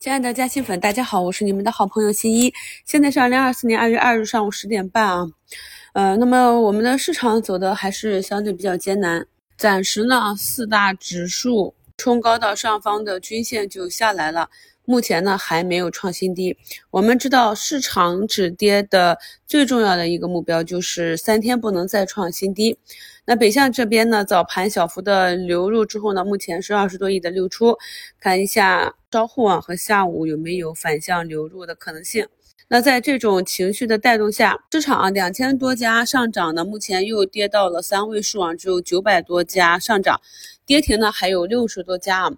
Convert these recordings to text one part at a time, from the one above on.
亲爱的嘉兴粉，大家好，我是你们的好朋友新一。现在是二零二四年二月二日上午十点半啊，呃，那么我们的市场走的还是相对比较艰难，暂时呢四大指数冲高到上方的均线就下来了。目前呢还没有创新低。我们知道市场止跌的最重要的一个目标就是三天不能再创新低。那北向这边呢，早盘小幅的流入之后呢，目前是二十多亿的流出。看一下稍后啊和下午有没有反向流入的可能性。那在这种情绪的带动下，市场啊两千多家上涨呢，目前又跌到了三位数啊，只有九百多家上涨，跌停呢还有六十多家啊。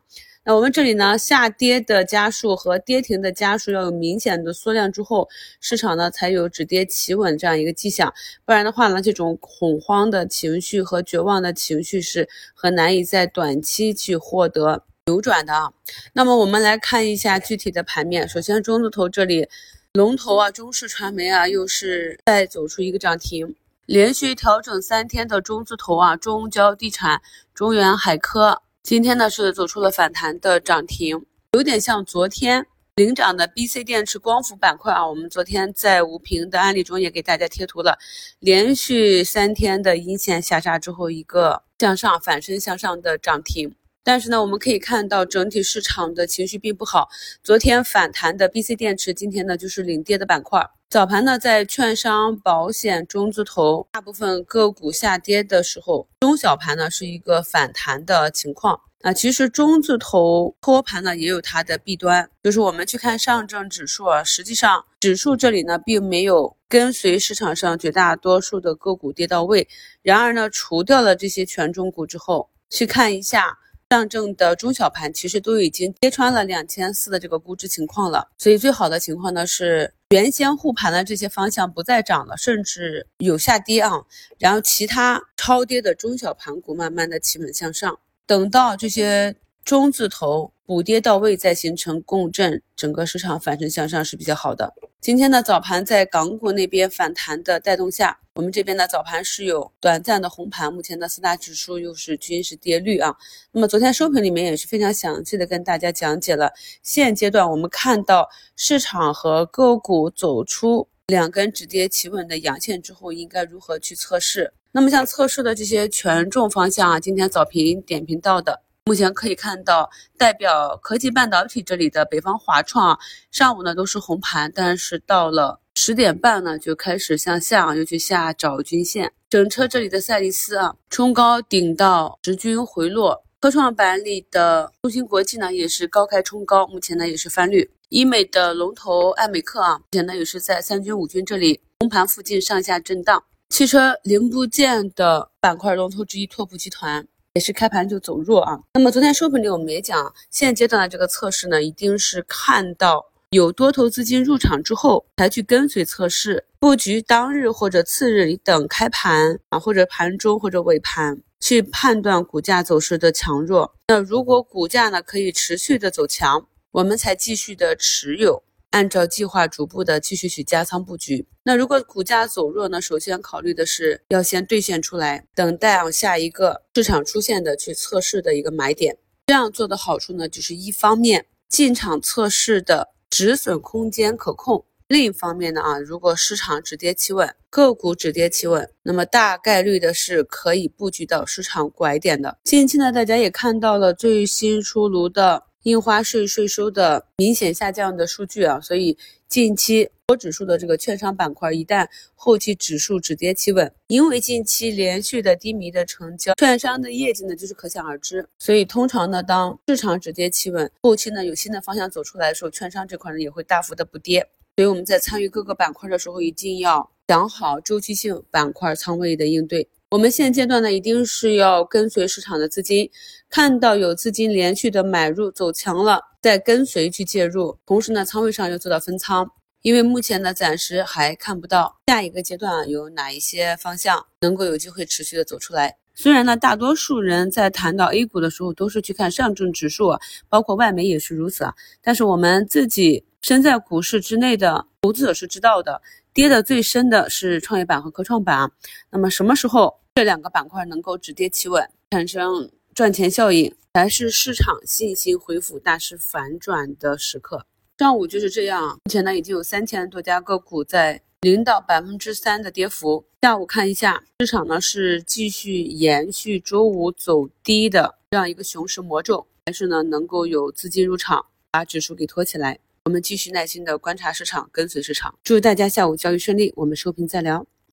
那我们这里呢，下跌的家数和跌停的家数要有明显的缩量之后，市场呢才有止跌企稳这样一个迹象。不然的话呢，这种恐慌的情绪和绝望的情绪是很难以在短期去获得扭转的啊。那么我们来看一下具体的盘面。首先，中字头这里，龙头啊，中视传媒啊，又是再走出一个涨停，连续调整三天的中字头啊，中交地产、中原海科。今天呢是走出了反弹的涨停，有点像昨天领涨的 B C 电池光伏板块啊。我们昨天在吴平的案例中也给大家贴图了，连续三天的阴线下杀之后，一个向上反身向上的涨停。但是呢，我们可以看到整体市场的情绪并不好。昨天反弹的 B C 电池，今天呢就是领跌的板块。早盘呢，在券商、保险、中字头大部分个股下跌的时候，中小盘呢是一个反弹的情况。啊，其实中字头托盘呢也有它的弊端，就是我们去看上证指数啊，实际上指数这里呢并没有跟随市场上绝大多数的个股跌到位。然而呢，除掉了这些权重股之后，去看一下。上证的中小盘其实都已经跌穿了两千四的这个估值情况了，所以最好的情况呢是原先护盘的这些方向不再涨了，甚至有下跌啊，然后其他超跌的中小盘股慢慢的企稳向上，等到这些中字头补跌到位，再形成共振，整个市场反身向上是比较好的。今天呢早盘在港股那边反弹的带动下。我们这边呢，早盘是有短暂的红盘，目前的四大指数又是均是跌绿啊。那么昨天收评里面也是非常详细的跟大家讲解了，现阶段我们看到市场和个股走出两根止跌企稳的阳线之后，应该如何去测试。那么像测试的这些权重方向啊，今天早评点评到的，目前可以看到代表科技半导体这里的北方华创，上午呢都是红盘，但是到了。十点半呢，就开始向下，又去下找均线。整车这里的赛力斯啊，冲高顶到十均回落。科创板里的中芯国际呢，也是高开冲高，目前呢也是翻绿。医美的龙头爱美克啊，目前呢也是在三均五均这里红盘附近上下震荡。汽车零部件的板块龙头之一拓普集团也是开盘就走弱啊。那么昨天收盘里我们也讲，现阶段的这个测试呢，一定是看到。有多头资金入场之后，才去跟随测试布局，当日或者次日你等开盘啊，或者盘中或者尾盘去判断股价走势的强弱。那如果股价呢可以持续的走强，我们才继续的持有，按照计划逐步的继续去加仓布局。那如果股价走弱呢，首先考虑的是要先兑现出来，等待啊下一个市场出现的去测试的一个买点。这样做的好处呢，就是一方面进场测试的。止损空间可控。另一方面呢，啊，如果市场止跌企稳，个股止跌企稳，那么大概率的是可以布局到市场拐点的。近期呢，大家也看到了最新出炉的。印花税税收的明显下降的数据啊，所以近期多指数的这个券商板块，一旦后期指数止跌企稳，因为近期连续的低迷的成交，券商的业绩呢就是可想而知。所以通常呢，当市场止跌企稳，后期呢有新的方向走出来的时候，券商这块呢也会大幅的补跌。所以我们在参与各个板块的时候，一定要想好周期性板块仓位的应对。我们现阶段呢，一定是要跟随市场的资金，看到有资金连续的买入走强了，再跟随去介入。同时呢，仓位上要做到分仓，因为目前呢，暂时还看不到下一个阶段有哪一些方向能够有机会持续的走出来。虽然呢，大多数人在谈到 A 股的时候，都是去看上证指数，包括外媒也是如此啊。但是我们自己身在股市之内的投资者是知道的，跌的最深的是创业板和科创板。那么什么时候？这两个板块能够止跌企稳，产生赚钱效应，才是市场信心恢复、大势反转的时刻。上午就是这样，目前呢已经有三千多家个股在零到百分之三的跌幅。下午看一下市场呢是继续延续周五走低的这样一个熊市魔咒，还是呢能够有资金入场把指数给托起来？我们继续耐心的观察市场，跟随市场。祝大家下午交易顺利，我们收评再聊。